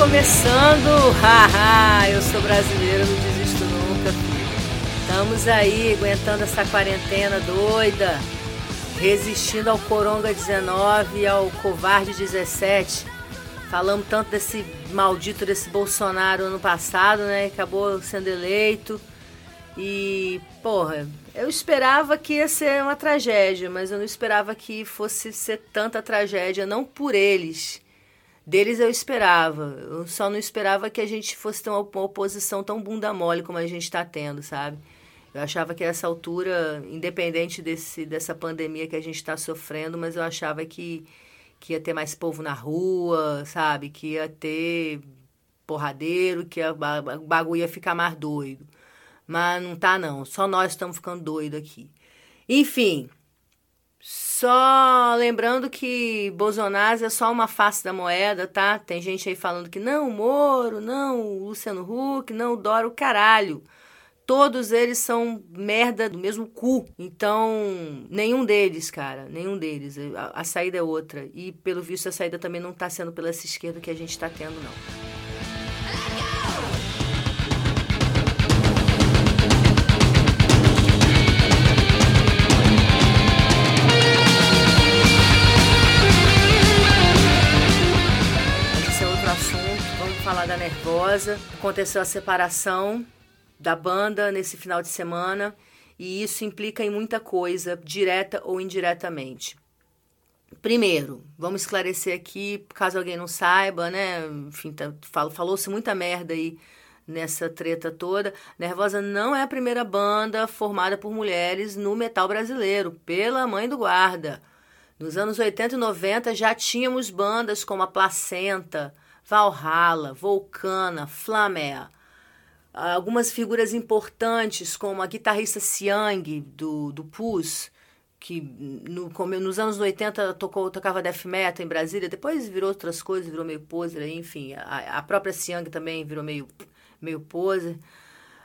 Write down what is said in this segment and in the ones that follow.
Começando! Haha, eu sou brasileiro, não desisto nunca. Estamos aí aguentando essa quarentena doida, resistindo ao Coronga 19 e ao Covarde 17. Falamos tanto desse maldito desse Bolsonaro ano passado, né? Acabou sendo eleito. E, porra, eu esperava que ia ser uma tragédia, mas eu não esperava que fosse ser tanta tragédia, não por eles. Deles eu esperava. Eu só não esperava que a gente fosse ter uma oposição tão bunda mole como a gente está tendo, sabe? Eu achava que essa altura, independente desse, dessa pandemia que a gente está sofrendo, mas eu achava que, que ia ter mais povo na rua, sabe? Que ia ter porradeiro, que o bagulho ia ficar mais doido. Mas não tá, não. Só nós estamos ficando doidos aqui. Enfim, só lembrando que Bolsonaro é só uma face da moeda, tá? Tem gente aí falando que não, o Moro, não, o Luciano Huck, não, o Doro, caralho. Todos eles são merda do mesmo cu. Então, nenhum deles, cara, nenhum deles. A, a saída é outra. E, pelo visto, a saída também não tá sendo pela essa esquerda que a gente tá tendo, não. Nervosa. Aconteceu a separação da banda nesse final de semana e isso implica em muita coisa, direta ou indiretamente. Primeiro, vamos esclarecer aqui, caso alguém não saiba, né? Enfim, tá, falou-se muita merda aí nessa treta toda. Nervosa não é a primeira banda formada por mulheres no metal brasileiro, pela mãe do guarda. Nos anos 80 e 90 já tínhamos bandas como a Placenta, Valhalla, Volcana, Flamer. Algumas figuras importantes, como a guitarrista Siang, do, do Pus, que no, nos anos 80 tocou, tocava death metal em Brasília, depois virou outras coisas, virou meio poser, enfim. A, a própria Siang também virou meio, meio poser.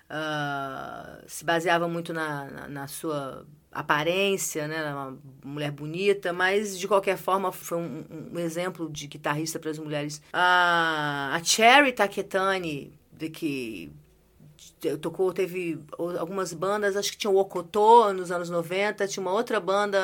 Uh, se baseava muito na, na, na sua aparência, né, uma mulher bonita, mas de qualquer forma foi um, um exemplo de guitarrista para as mulheres. A, a Cherry Taketani, de que tocou, teve algumas bandas, acho que tinha o Okotô nos anos 90, tinha uma outra banda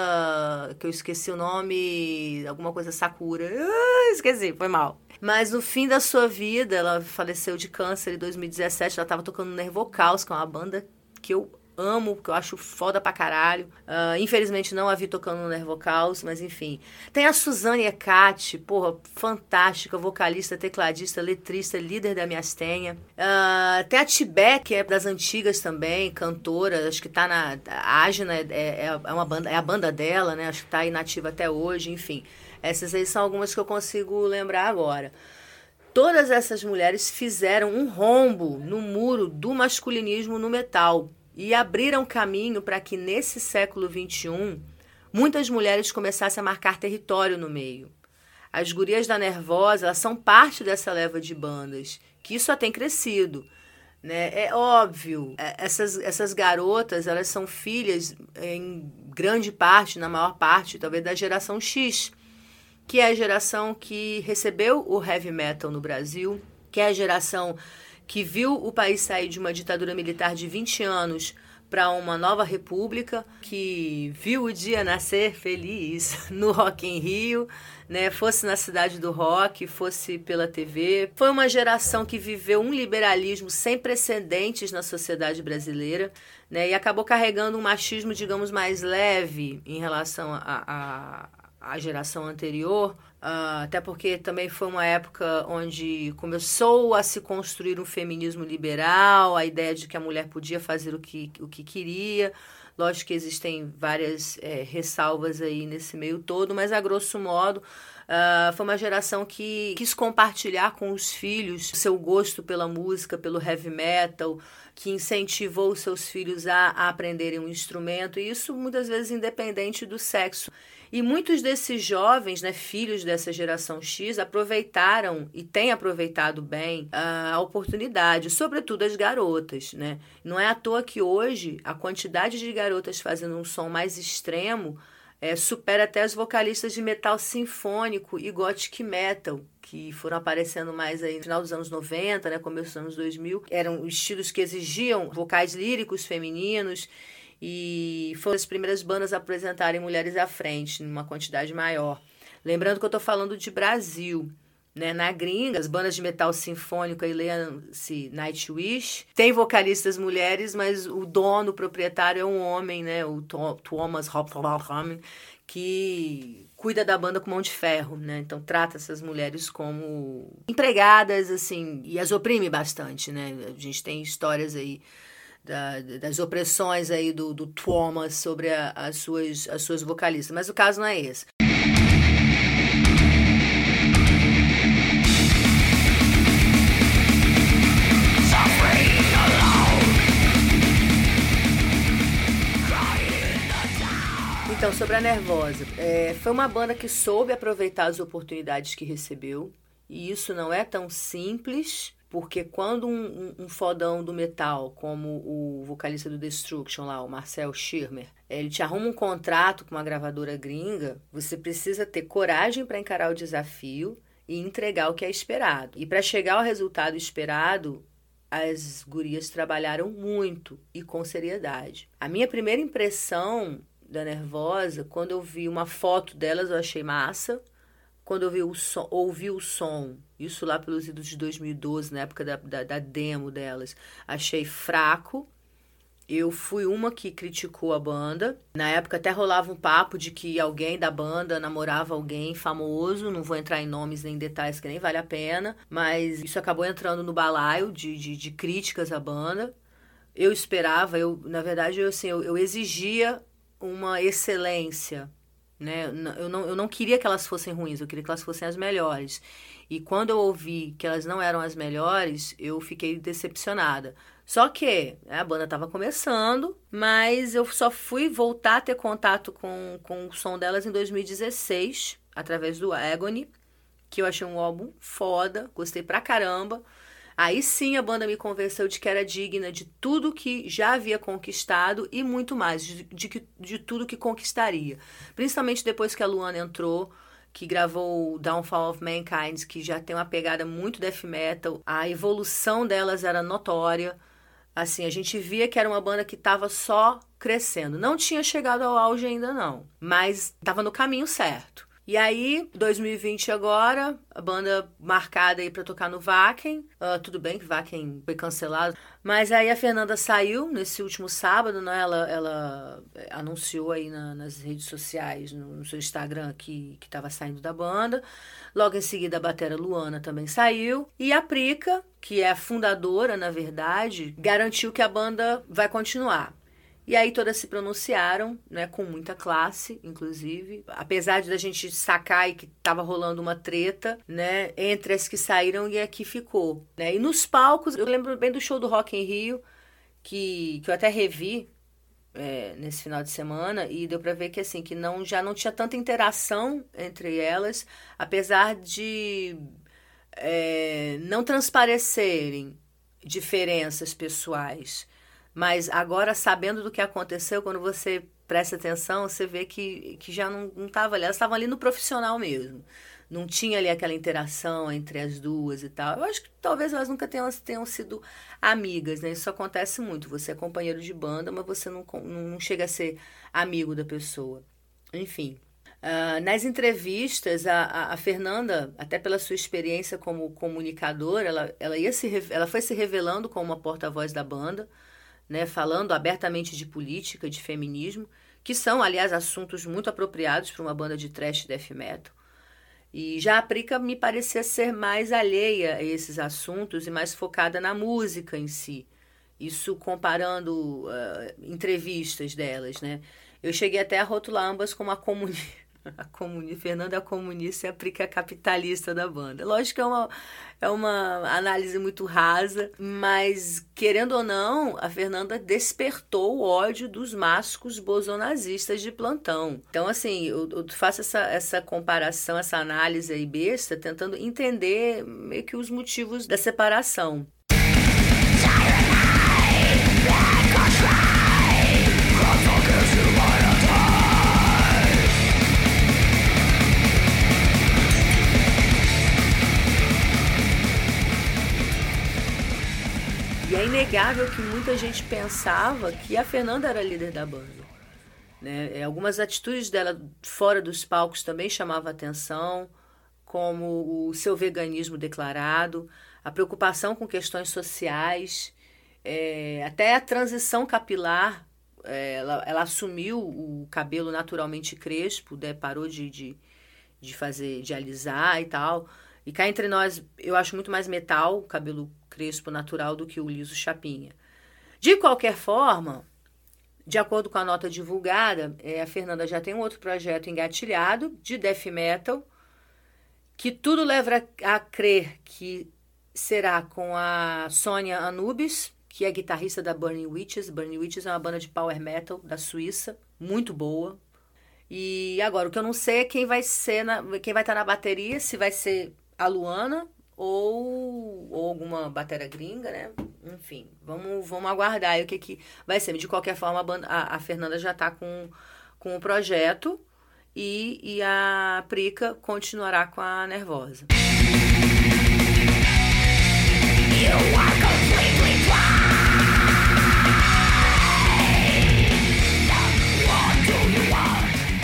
que eu esqueci o nome, alguma coisa Sakura. Uh, esqueci, foi mal. Mas no fim da sua vida, ela faleceu de câncer em 2017, ela estava tocando Nervocaus, que é uma banda que eu amo, porque eu acho foda pra caralho. Uh, infelizmente não a vi tocando no Nervocaus, mas enfim. Tem a Suzane Ecati, porra, fantástica, vocalista, tecladista, letrista, líder da Miastenha. Uh, tem a Tibé, que é das antigas também, cantora, acho que tá na... A Agna é, é, é, uma banda, é a banda dela, né? Acho que tá inativa até hoje, enfim. Essas aí são algumas que eu consigo lembrar agora. Todas essas mulheres fizeram um rombo no muro do masculinismo no metal e abriram caminho para que nesse século XXI muitas mulheres começassem a marcar território no meio. As gurias da Nervosa são parte dessa leva de bandas, que só tem crescido. Né? É óbvio, é, essas, essas garotas elas são filhas, em grande parte, na maior parte, talvez, da geração X, que é a geração que recebeu o heavy metal no Brasil, que é a geração que viu o país sair de uma ditadura militar de 20 anos para uma nova república, que viu o dia nascer feliz no Rock em Rio, né? Fosse na cidade do rock, fosse pela TV. Foi uma geração que viveu um liberalismo sem precedentes na sociedade brasileira, né? E acabou carregando um machismo, digamos, mais leve em relação à geração anterior, Uh, até porque também foi uma época onde começou a se construir um feminismo liberal, a ideia de que a mulher podia fazer o que, o que queria. Lógico que existem várias é, ressalvas aí nesse meio todo, mas a grosso modo uh, foi uma geração que quis compartilhar com os filhos seu gosto pela música, pelo heavy metal, que incentivou seus filhos a, a aprenderem um instrumento, e isso muitas vezes independente do sexo. E muitos desses jovens, né, filhos dessa geração X, aproveitaram e têm aproveitado bem a oportunidade, sobretudo as garotas. Né? Não é à toa que hoje a quantidade de garotas fazendo um som mais extremo é, supera até as vocalistas de metal sinfônico e gothic metal, que foram aparecendo mais aí no final dos anos 90, né, começo dos anos 2000. Eram estilos que exigiam vocais líricos femininos e foram as primeiras bandas a apresentarem mulheres à frente, numa quantidade maior. Lembrando que eu estou falando de Brasil. Né, na gringa, as bandas de metal sinfônico aí leia-se Nightwish. Tem vocalistas mulheres, mas o dono, o proprietário é um homem, né? O Thomas Hopfler, que cuida da banda com mão de ferro, né? Então trata essas mulheres como empregadas, assim, e as oprime bastante, né? A gente tem histórias aí da, das opressões aí do, do Thomas sobre a, as, suas, as suas vocalistas, mas o caso não é esse. Então, sobre a Nervosa. É, foi uma banda que soube aproveitar as oportunidades que recebeu. E isso não é tão simples, porque quando um, um, um fodão do metal, como o vocalista do Destruction lá, o Marcel Schirmer, ele te arruma um contrato com uma gravadora gringa, você precisa ter coragem para encarar o desafio e entregar o que é esperado. E para chegar ao resultado esperado, as gurias trabalharam muito e com seriedade. A minha primeira impressão da Nervosa, quando eu vi uma foto delas, eu achei massa. Quando eu vi o som, ouvi o som, isso lá pelos idos de 2012, na época da, da, da demo delas, achei fraco. Eu fui uma que criticou a banda. Na época até rolava um papo de que alguém da banda namorava alguém famoso. Não vou entrar em nomes nem detalhes que nem vale a pena. Mas isso acabou entrando no balaio de, de, de críticas à banda. Eu esperava, eu, na verdade, eu, assim, eu, eu exigia uma excelência. Né? Eu, não, eu não queria que elas fossem ruins, eu queria que elas fossem as melhores. E quando eu ouvi que elas não eram as melhores, eu fiquei decepcionada. Só que né, a banda estava começando, mas eu só fui voltar a ter contato com, com o som delas em 2016, através do Agony, que eu achei um álbum foda, gostei pra caramba. Aí sim a banda me convenceu de que era digna de tudo que já havia conquistado e muito mais, de, de, de tudo que conquistaria. Principalmente depois que a Luana entrou, que gravou Downfall of Mankind, que já tem uma pegada muito death metal. A evolução delas era notória. Assim, a gente via que era uma banda que estava só crescendo. Não tinha chegado ao auge ainda não, mas estava no caminho certo. E aí, 2020 agora, a banda marcada aí para tocar no Vaken. Uh, tudo bem que Vaken foi cancelado. Mas aí a Fernanda saiu nesse último sábado, né? Ela, ela eh, anunciou aí na, nas redes sociais, no, no, seu Instagram, que estava saindo da banda. Logo em seguida, a batera Luana também saiu. E a Prica, que é a fundadora, na verdade, garantiu que a banda vai continuar. E aí todas se pronunciaram, né, com muita classe, inclusive, apesar de a gente sacar e que estava rolando uma treta, né, entre as que saíram e a que ficou, né? E nos palcos, eu lembro bem do show do Rock em Rio, que, que eu até revi é, nesse final de semana e deu para ver que assim que não já não tinha tanta interação entre elas, apesar de é, não transparecerem diferenças pessoais. Mas agora, sabendo do que aconteceu, quando você presta atenção, você vê que, que já não estava ali. Elas estavam ali no profissional mesmo. Não tinha ali aquela interação entre as duas e tal. Eu acho que talvez elas nunca tenham, tenham sido amigas, né? Isso acontece muito. Você é companheiro de banda, mas você não, não chega a ser amigo da pessoa. Enfim. Uh, nas entrevistas, a, a, a, Fernanda, até pela sua experiência como comunicadora, ela, ela, ia se, ela foi se revelando como uma porta-voz da banda né, falando abertamente de política, de feminismo, que são, aliás, assuntos muito apropriados para uma banda de trash death metal. E já a Prica me parecia ser mais alheia a esses assuntos e mais focada na música em si. Isso comparando uh, entrevistas delas, né? Eu cheguei até a rotular ambas como a comunidade a comuni... Fernanda é comunista e a Prica é capitalista da banda. Lógico que é uma, é uma análise muito rasa, mas querendo ou não, a Fernanda despertou o ódio dos másculos bosonazistas de plantão. Então, assim, eu, eu faço essa, essa comparação, essa análise aí besta, tentando entender meio que os motivos da separação. Inegável que muita gente pensava que a Fernanda era líder da banda. Né? É, algumas atitudes dela fora dos palcos também chamavam atenção, como o seu veganismo declarado, a preocupação com questões sociais, é, até a transição capilar. É, ela, ela, assumiu o cabelo naturalmente crespo, né? parou de, de, de fazer, de alisar e tal. E cá entre nós, eu acho muito mais metal cabelo crespo natural do que o liso chapinha. De qualquer forma, de acordo com a nota divulgada, é, a Fernanda já tem um outro projeto engatilhado de death metal, que tudo leva a, crer que será com a Sônia Anubis, que é guitarrista da Burning Witches. Burning Witches é uma banda de power metal da Suíça, muito boa. E agora, o que eu não sei é quem vai ser na, quem vai estar na bateria, se vai ser a Luana ou, ou alguma bateria gringa, né? Enfim, vamos, vamos aguardar aí o que, que vai ser. De qualquer forma, a, banda, a, a Fernanda já está com, com o projeto e, e a Prica continuará com a Nervosa.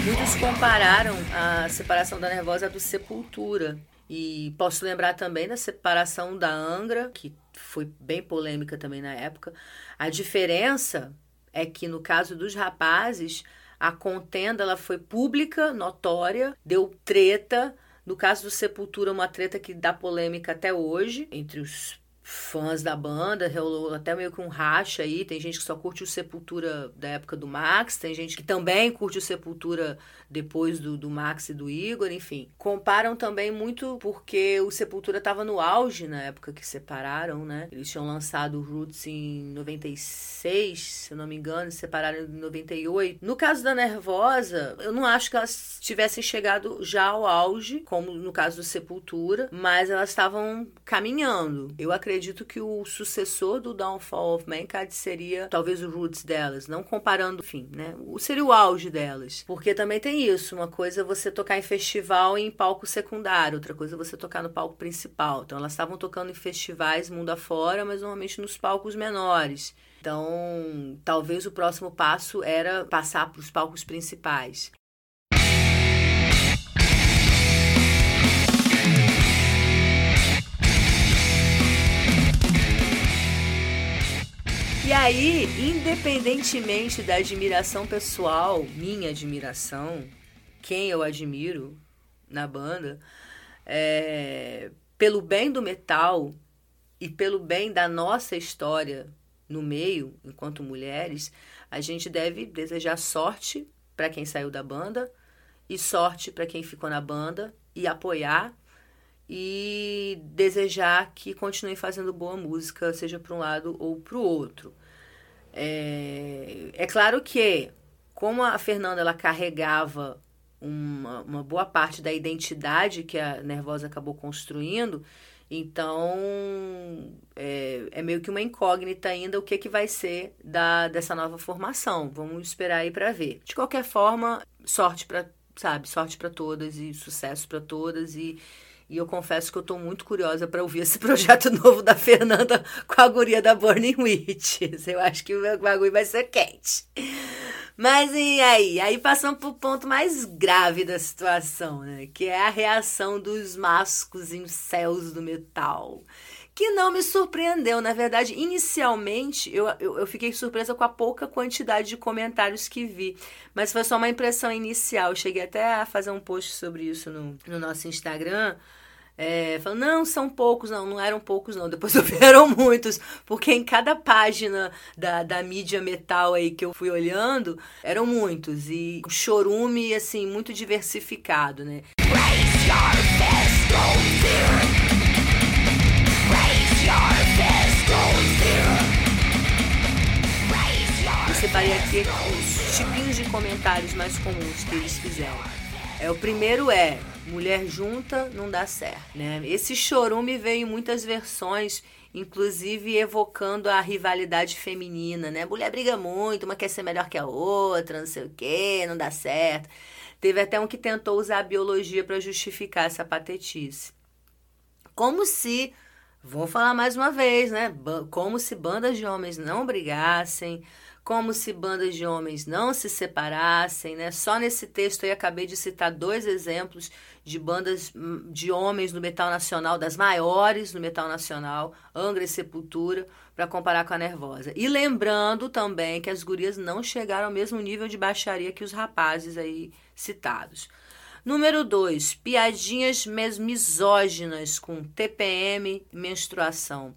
Muitos compararam a separação da Nervosa do Sepultura, e posso lembrar também da separação da Angra, que foi bem polêmica também na época. A diferença é que no caso dos rapazes, a contenda ela foi pública, notória, deu treta. No caso do Sepultura, uma treta que dá polêmica até hoje entre os fãs da banda, rolou até meio que um racha aí. Tem gente que só curte o Sepultura da época do Max, tem gente que também curte o Sepultura depois do, do Max e do Igor, enfim. Comparam também muito porque o Sepultura estava no auge na época que separaram, né? Eles tinham lançado o Roots em 96, se eu não me engano, e separaram em 98. No caso da Nervosa, eu não acho que elas tivessem chegado já ao auge, como no caso do Sepultura, mas elas estavam caminhando. Eu acredito que o sucessor do Downfall of Mankind seria talvez o Roots delas, não comparando, enfim, né? Seria o auge delas. Porque também tem isso, uma coisa é você tocar em festival em palco secundário, outra coisa é você tocar no palco principal. Então elas estavam tocando em festivais mundo afora, mas normalmente nos palcos menores. Então, talvez o próximo passo era passar para os palcos principais. E aí, independentemente da admiração pessoal, minha admiração, quem eu admiro na banda, é, pelo bem do metal e pelo bem da nossa história no meio, enquanto mulheres, a gente deve desejar sorte para quem saiu da banda e sorte para quem ficou na banda e apoiar e desejar que continue fazendo boa música, seja para um lado ou para o outro. É, é claro que, como a Fernanda ela carregava uma, uma boa parte da identidade que a Nervosa acabou construindo, então é, é, meio que uma incógnita ainda o que, que vai ser da, dessa nova formação. Vamos esperar aí para ver. De qualquer forma, sorte para sabe, sorte para todas e sucesso para todas e e eu confesso que eu estou muito curiosa para ouvir esse projeto novo da Fernanda com a guria da Burning Witches. Eu acho que o bagulho vai ser quente. Mas e aí? Aí passamos para o ponto mais grave da situação, né? Que é a reação dos mascos em céus do metal que não me surpreendeu. Na verdade, inicialmente eu, eu, eu, fiquei surpresa com a pouca quantidade de comentários que vi, mas foi só uma impressão inicial. Cheguei até a fazer um post sobre isso no, no nosso Instagram. É, falando, não, são poucos, não, não eram poucos, não. Depois houveram muitos, porque em cada página da, da mídia metal aí que eu fui olhando, eram muitos. E um chorume, assim, muito diversificado, né? Raise your fist, eu separei aqui os tipinhos de comentários mais comuns que eles fizeram. É, o primeiro é mulher junta não dá certo, né? Esse chorume veio em muitas versões, inclusive evocando a rivalidade feminina, né? Mulher briga muito, uma quer ser melhor que a outra, não sei o quê, não dá certo. Teve até um que tentou usar a biologia para justificar essa patetice. Como se Vou falar mais uma vez, né? Como se bandas de homens não brigassem, como se bandas de homens não se separassem, né? Só nesse texto aí acabei de citar dois exemplos de bandas hum, de homens no metal nacional, das maiores no metal nacional, Angra e Sepultura, para comparar com a Nervosa. E lembrando também que as gurias não chegaram ao mesmo nível de baixaria que os rapazes aí citados. Número 2, piadinhas misóginas com TPM menstruação.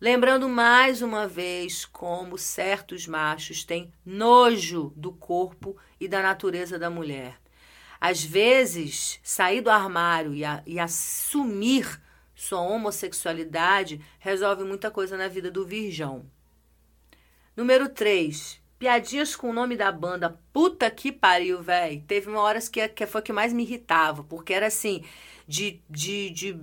Lembrando mais uma vez como certos machos têm nojo do corpo e da natureza da mulher. Às vezes, sair do armário e, a, e assumir sua homossexualidade resolve muita coisa na vida do virgão. Número 3. Piadinhas com o nome da banda. Puta que pariu, velho. Teve uma hora que, que foi que mais me irritava, porque era assim, de, de, de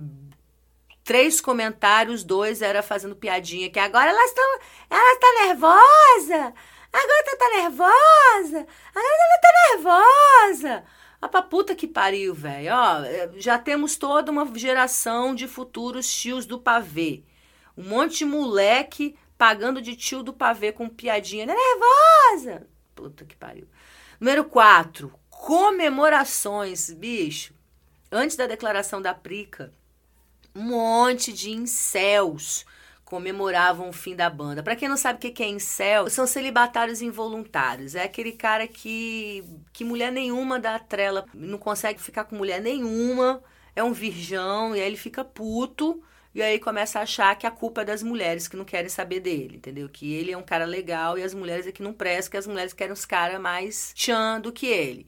três comentários, dois era fazendo piadinha, que agora elas estão. Ela tá nervosa! Agora tá, tá nervosa! Agora ela tá nervosa! Ah, pra puta que pariu, velho. Ó, já temos toda uma geração de futuros tios do pavê. Um monte de moleque pagando de tio do pavê com piadinha. Nervosa! Puta que pariu. Número 4. Comemorações, bicho. Antes da declaração da Prica, um monte de incels comemoravam o fim da banda. Para quem não sabe o que é incel, são celibatários involuntários. É aquele cara que que mulher nenhuma dá trela, não consegue ficar com mulher nenhuma, é um virgão e aí ele fica puto e aí começa a achar que a culpa é das mulheres que não querem saber dele, entendeu? Que ele é um cara legal e as mulheres é que não prestam, que as mulheres querem os caras mais tchan do que ele.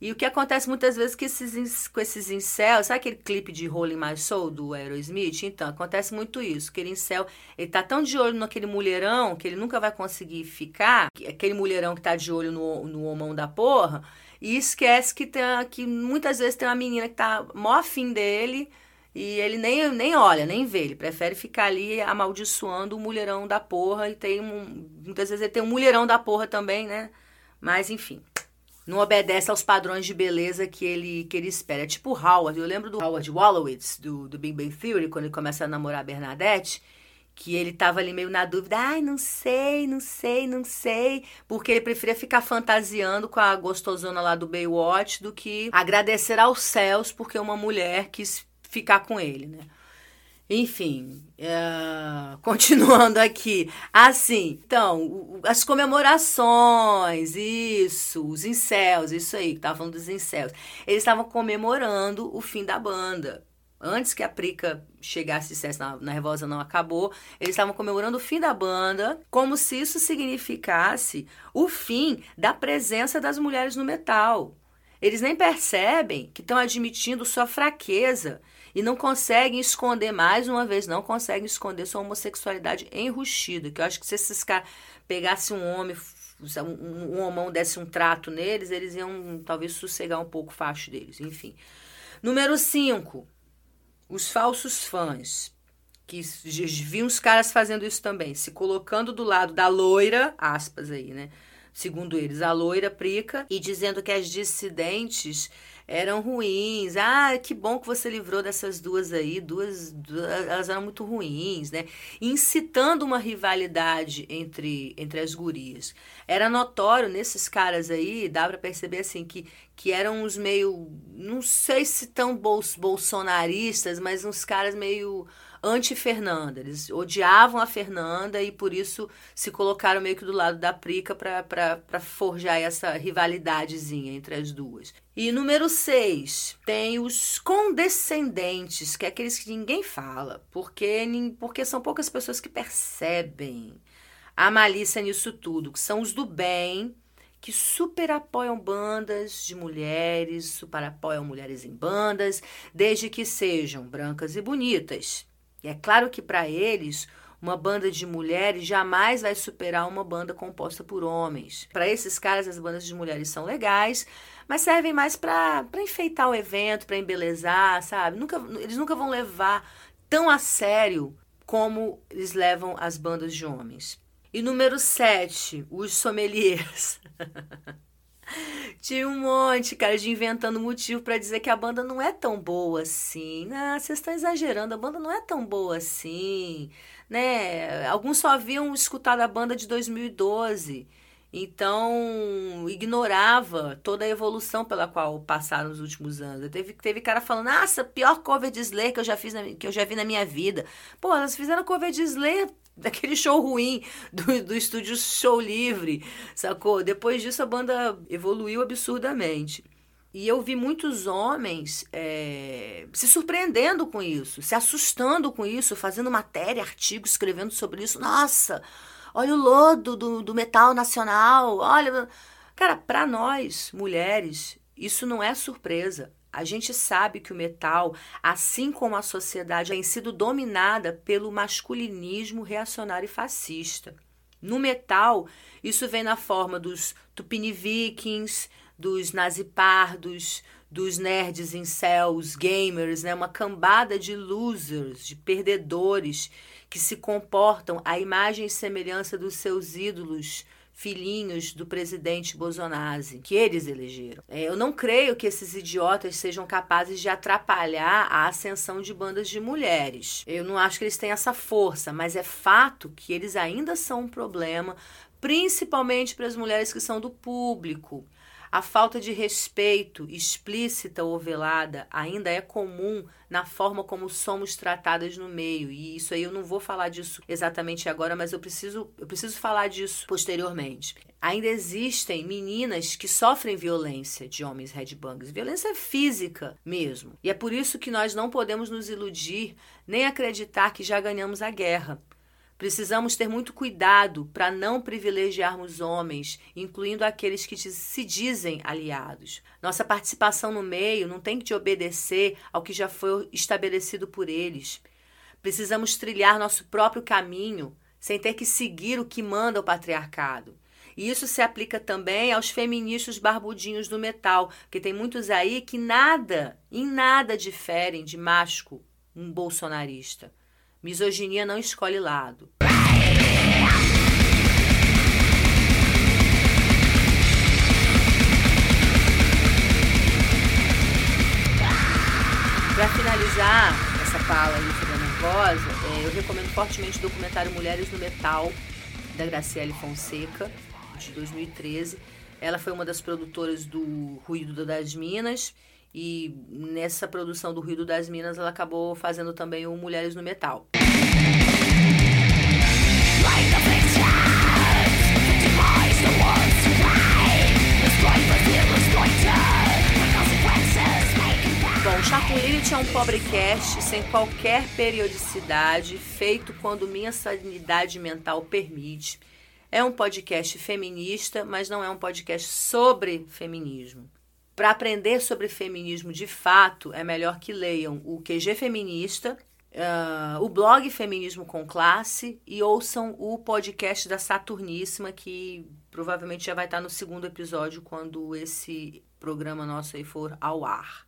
E o que acontece muitas vezes que esses, com esses incel, sabe aquele clipe de Rolling My Soul do Aerosmith? Então, acontece muito isso. Aquele incel, ele tá tão de olho naquele mulherão que ele nunca vai conseguir ficar, aquele mulherão que tá de olho no, no homão da porra, e esquece que, tem, que muitas vezes tem uma menina que tá mó afim dele e ele nem, nem olha, nem vê. Ele prefere ficar ali amaldiçoando o mulherão da porra e tem um, muitas vezes ele tem um mulherão da porra também, né? Mas enfim não obedece aos padrões de beleza que ele, que ele espera. É tipo Howard. Eu lembro do Howard Wolowitz, do, do Big Bang Theory, quando ele começa a namorar a Bernadette, que ele tava ali meio na dúvida. Ai, não sei, não sei, não sei. Porque ele preferia ficar fantasiando com a gostosona lá do Baywatch do que agradecer aos céus porque uma mulher quis ficar com ele, né? Enfim, uh, continuando aqui. Assim, então, as comemorações, isso, os incels, isso aí, que tava falando dos incels. Eles estavam comemorando o fim da banda. Antes que a Prica chegasse e dissesse na, na Revosa não acabou, eles estavam comemorando o fim da banda, como se isso significasse o fim da presença das mulheres no metal. Eles nem percebem que estão admitindo sua fraqueza e não conseguem esconder, mais uma vez, não conseguem esconder sua homossexualidade enrustida. Que eu acho que se esses caras pegassem um homem, um, um homão desse um trato neles, eles iam talvez sossegar um pouco o facho deles. Enfim. Número 5. Os falsos fãs. Que viam os caras fazendo isso também, se colocando do lado da loira, aspas aí, né? Segundo eles, a loira prica, e dizendo que as dissidentes eram ruins. Ah, que bom que você livrou dessas duas aí, duas, duas elas eram muito ruins, né? Incitando uma rivalidade entre, entre as gurias. Era notório nesses caras aí, dá para perceber assim que que eram uns meio, não sei se tão bolsonaristas, mas uns caras meio anti-Fernanda. Eles odiavam a Fernanda e por isso se colocaram meio que do lado da Prica para forjar essa rivalidadezinha entre as duas. E número 6, tem os condescendentes, que é aqueles que ninguém fala, porque, porque são poucas pessoas que percebem a malícia nisso tudo, que são os do bem, que super apoiam bandas de mulheres, super apoiam mulheres em bandas, desde que sejam brancas e bonitas. E é claro que para eles, uma banda de mulheres jamais vai superar uma banda composta por homens. Para esses caras, as bandas de mulheres são legais, mas servem mais para enfeitar o evento, para embelezar, sabe? Nunca, eles nunca vão levar tão a sério como eles levam as bandas de homens. E número 7, os sommeliers. Tinha um monte, cara, de inventando motivo para dizer que a banda não é tão boa assim. Ah, vocês estão exagerando, a banda não é tão boa assim, né? Alguns só haviam escutado a banda de 2012. Então, ignorava toda a evolução pela qual passaram os últimos anos. Teve, teve cara falando, nossa, pior cover de Slayer que eu já fiz na, que eu já vi na minha vida. Pô, elas fizeram cover de Slayer daquele show ruim do, do estúdio Show Livre, sacou? Depois disso a banda evoluiu absurdamente. E eu vi muitos homens é, se surpreendendo com isso, se assustando com isso, fazendo matéria, artigo, escrevendo sobre isso. Nossa, olha o lodo do, do metal nacional, olha. Cara, para nós, mulheres, isso não é surpresa. A gente sabe que o metal, assim como a sociedade, tem sido dominada pelo masculinismo reacionário e fascista. No metal, isso vem na forma dos tupini vikings, dos nazipardos, dos nerds incels, gamers, né? uma cambada de losers, de perdedores que se comportam à imagem e semelhança dos seus ídolos filhinhos do presidente Bolsonaro, que eles elegeram. É, eu não creio que esses idiotas sejam capazes de atrapalhar a ascensão de bandas de mulheres. Eu não acho que eles têm essa força, mas é fato que eles ainda são um problema, principalmente para as mulheres que são do público. A falta de respeito, explícita ou velada, ainda é comum na forma como somos tratadas no meio. E isso aí eu não vou falar disso exatamente agora, mas eu preciso, eu preciso falar disso posteriormente. Ainda existem meninas que sofrem violência de homens headbangers, violência física mesmo. E é por isso que nós não podemos nos iludir nem acreditar que já ganhamos a guerra. Precisamos ter muito cuidado para não privilegiarmos homens, incluindo aqueles que se dizem aliados. Nossa participação no meio não tem que obedecer ao que já foi estabelecido por eles. Precisamos trilhar nosso próprio caminho, sem ter que seguir o que manda o patriarcado. E isso se aplica também aos feministas barbudinhos do metal, que tem muitos aí que nada, em nada diferem de macho, um bolsonarista. Misoginia não escolhe lado. Para finalizar essa fala a nervosa, é, eu recomendo fortemente o documentário Mulheres no Metal, da Graciele Fonseca, de 2013. Ela foi uma das produtoras do Ruído das Minas e nessa produção do Ruído das Minas ela acabou fazendo também o Mulheres no Metal. Bom, Chaco Lilith é um pobrecast sem qualquer periodicidade, feito quando minha sanidade mental permite. É um podcast feminista, mas não é um podcast sobre feminismo. Para aprender sobre feminismo de fato, é melhor que leiam o QG Feminista, uh, o blog Feminismo com Classe e ouçam o podcast da Saturníssima, que provavelmente já vai estar no segundo episódio quando esse programa nosso aí for ao ar.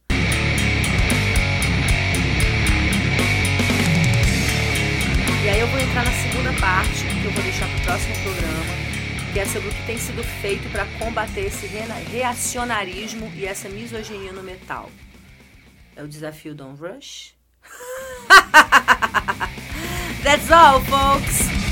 E aí eu vou entrar na segunda parte, que eu vou deixar para o próximo programa é sobre o que tem sido feito para combater esse reacionarismo e essa misoginia no metal. É o desafio Don't Rush? That's all, folks!